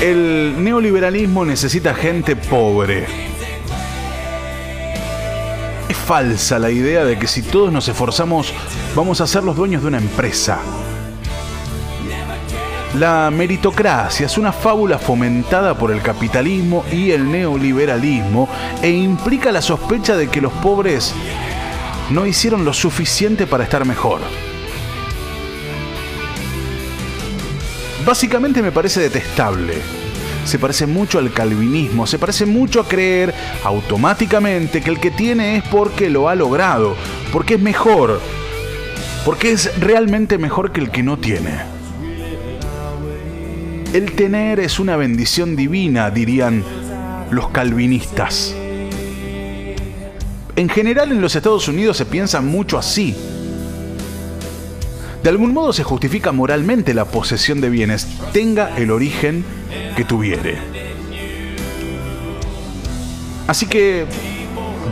El neoliberalismo necesita gente pobre. Es falsa la idea de que si todos nos esforzamos vamos a ser los dueños de una empresa. La meritocracia es una fábula fomentada por el capitalismo y el neoliberalismo e implica la sospecha de que los pobres no hicieron lo suficiente para estar mejor. Básicamente me parece detestable. Se parece mucho al calvinismo, se parece mucho a creer automáticamente que el que tiene es porque lo ha logrado, porque es mejor, porque es realmente mejor que el que no tiene. El tener es una bendición divina, dirían los calvinistas. En general en los Estados Unidos se piensa mucho así. De algún modo se justifica moralmente la posesión de bienes, tenga el origen tuviere. Así que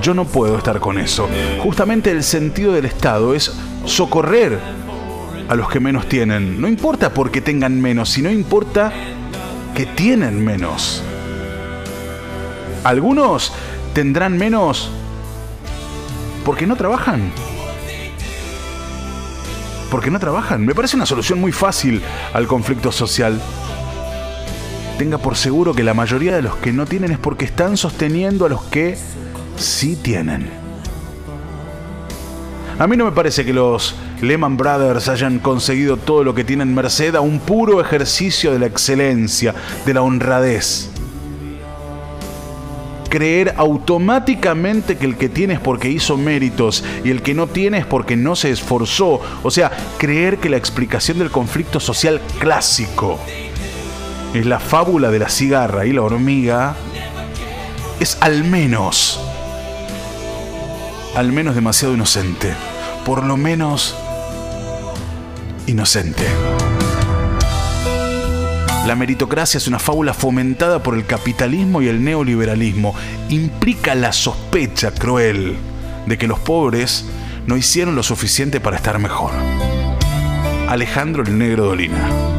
yo no puedo estar con eso. Justamente el sentido del Estado es socorrer a los que menos tienen. No importa porque tengan menos, sino importa que tienen menos. Algunos tendrán menos porque no trabajan porque no trabajan. Me parece una solución muy fácil al conflicto social. Tenga por seguro que la mayoría de los que no tienen es porque están sosteniendo a los que sí tienen. A mí no me parece que los Lehman Brothers hayan conseguido todo lo que tienen merced a un puro ejercicio de la excelencia, de la honradez creer automáticamente que el que tiene es porque hizo méritos y el que no tiene es porque no se esforzó. O sea, creer que la explicación del conflicto social clásico es la fábula de la cigarra y la hormiga es al menos, al menos demasiado inocente. Por lo menos inocente. La meritocracia es una fábula fomentada por el capitalismo y el neoliberalismo. Implica la sospecha cruel de que los pobres no hicieron lo suficiente para estar mejor. Alejandro el Negro Dolina.